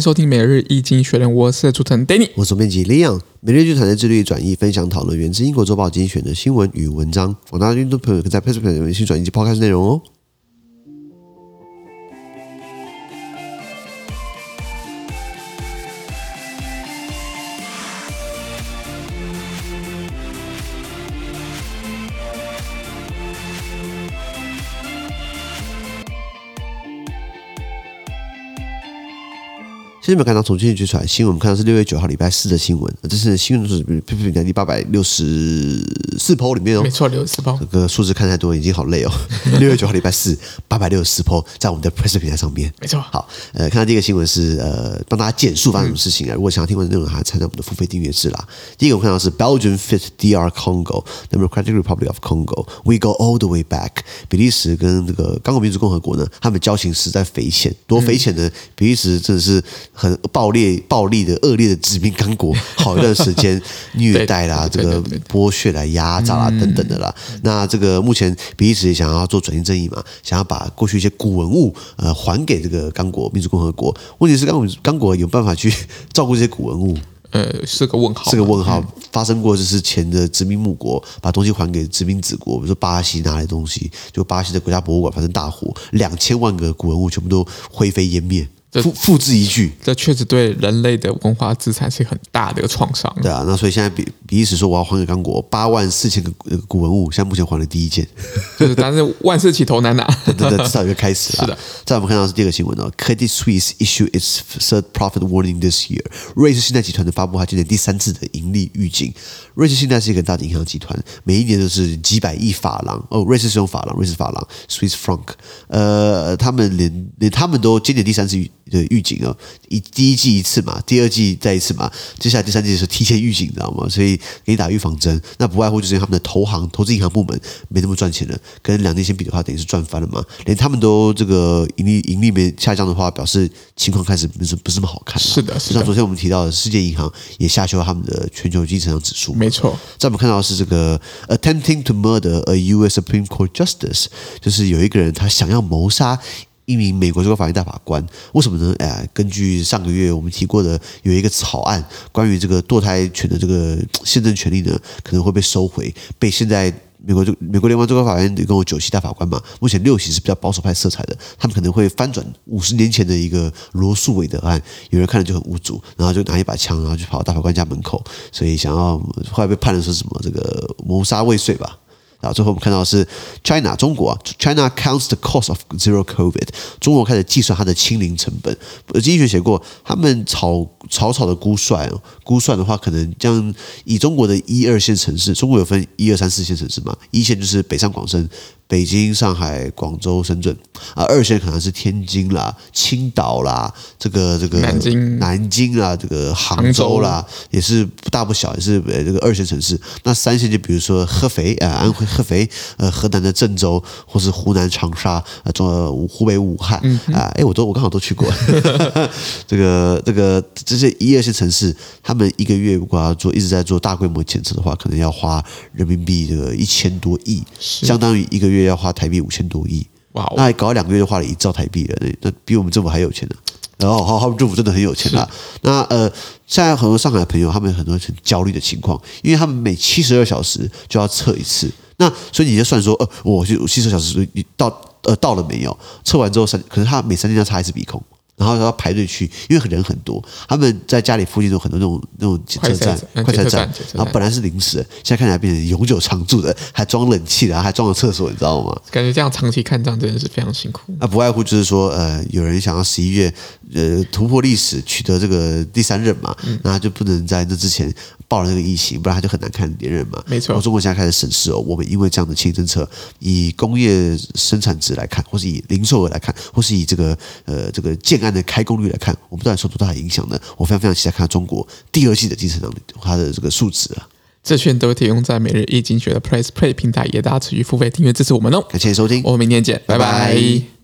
迎收听每日一经学人，我是主持人 Danny，我是编辑 Leon。每日一经济学人致力转译、分享、讨论源自英国周报精选的新闻与文章。广大听众朋友可在 Facebook 上去转译及 Podcast 内容哦。今天没有看到从今天追出来新闻，我们看到是六月九号礼拜四的新闻。这是新闻是 PressPlay 平台第八百六十四 po 里面哦，没错，六十四 po。这个数字看太多，已经好累哦。六月九号礼拜四，八百六十四 po 在我们的 PressPlay 平台上面，没错。好，呃，看到第一个新闻是呃，帮大家简述发生什么事情啊？如果想要听完内容，还要参加我们的付费订阅制啦。第一个我们看到是 Belgium fit DR Congo Democratic Republic of Congo We go all the way back。比利时跟这个刚果民主共和国呢，他们交情实在匪浅，多匪浅呢？比利时真的是很暴烈。暴力的恶劣的殖民刚果，好一段时间虐待啦，这个剥削啦、压榨啦等等的啦。那这个目前比利时也想要做转型正义嘛，想要把过去一些古文物呃还给这个刚果民主共和国。问题是刚果刚果有办法去 照顾这些古文物？呃，是个问号，是个问号。发生过就是前的殖民母国把东西还给殖民子国，比如说巴西拿来东西，就巴西的国家博物馆发生大火，两千万个古文物全部都灰飞烟灭。复复制一句，这确实对人类的文化资产是很大的一个创伤。对啊，那所以现在比比利时说我要还给刚果八万四千个古文物，现在目前还了第一件，就是但是万事起头难呐、啊，对对对，至少一个开始了。是的，再我们看到是第二个新闻哦，Credit Suisse issue its third profit warning this year。瑞士信贷集团的发布它今年第三次的盈利预警。瑞士信贷是一个大的银行集团，每一年都是几百亿法郎哦，瑞士是用法郎，瑞士法郎 Swiss franc。呃，他们连连他们都今年第三次预。的预警哦，一第一季一次嘛，第二季再一次嘛，接下来第三季的时候提前预警，你知道吗？所以给你打预防针。那不外乎就是他们的投行、投资银行部门没那么赚钱了，跟两年前比的话，等于是赚翻了嘛。连他们都这个盈利盈利没下降的话，表示情况开始不是不是那么好看。是的，是的。就像昨天我们提到的，世界银行也下修了他们的全球经济成长指数。没错。在我们看到的是这个 attempting to murder a U.S. Supreme Court justice，就是有一个人他想要谋杀。一名美国最高法院大法官，为什么呢？哎，根据上个月我们提过的，有一个草案，关于这个堕胎权的这个宪政权利呢，可能会被收回，被现在美国就美国联邦最高法院一共有九席大法官嘛，目前六席是比较保守派色彩的，他们可能会翻转五十年前的一个罗诉韦德案，有人看了就很无助，然后就拿一把枪，然后就跑到大法官家门口，所以想要后来被判的是什么这个谋杀未遂吧。啊，最后我们看到是 China 中国啊，China counts the cost of zero COVID，中国开始计算它的清零成本。经济学写过，他们炒草草的估算哦，估算的话，可能将以中国的一二线城市，中国有分一二三四线城市嘛，一线就是北上广深。北京、上海、广州、深圳啊，二线可能是天津啦、青岛啦，这个这个南京、南京啊，这个杭州啦，也是不大不小，也是呃这个二线城市。那三线就比如说合肥啊，安徽合肥，呃，河南的郑州，或是湖南长沙啊，中湖北武汉啊，哎，我都我刚好都去过。这个这个这些一二线城市，他们一个月如果要做一直在做大规模检测的话，可能要花人民币这个一千多亿，相当于一个月。要花台币五千多亿，哇！那还搞两个月就花了一兆台币了，那那比我们政府还有钱呢。然后，好，他们政府真的很有钱啊。那呃，现在很多上海的朋友，他们很多很焦虑的情况，因为他们每七十二小时就要测一次。那所以你就算说，呃，我就七十二小时你到呃到了没有？测完之后三，可是他每三天要擦一次鼻孔。然后要排队去，因为人很多。他们在家里附近有很多那种那种检测站、快餐站。然后本来是临时的，现在看起来变成永久常驻的，还装冷气的，还装了厕所，你知道吗？感觉这样长期看账真的是非常辛苦。那不外乎就是说，呃，有人想要十一月呃突破历史，取得这个第三任嘛，那他就不能在那之前爆了那个疫情，不然他就很难看连任嘛。没错。中国现在开始审视哦，我们因为这样的清政策，以工业生产值来看，或是以零售额来看，或是以这个呃这个建案的开工率来看，我们到底受多大的影响呢？我非常非常期待看到中国第二季的经济增长，它的这个数值啊。这些都提供在每日一经济学的 PressPlay 平台，也大家持续付费订阅支持我们哦。感谢收听，我们明天见，拜拜。拜拜。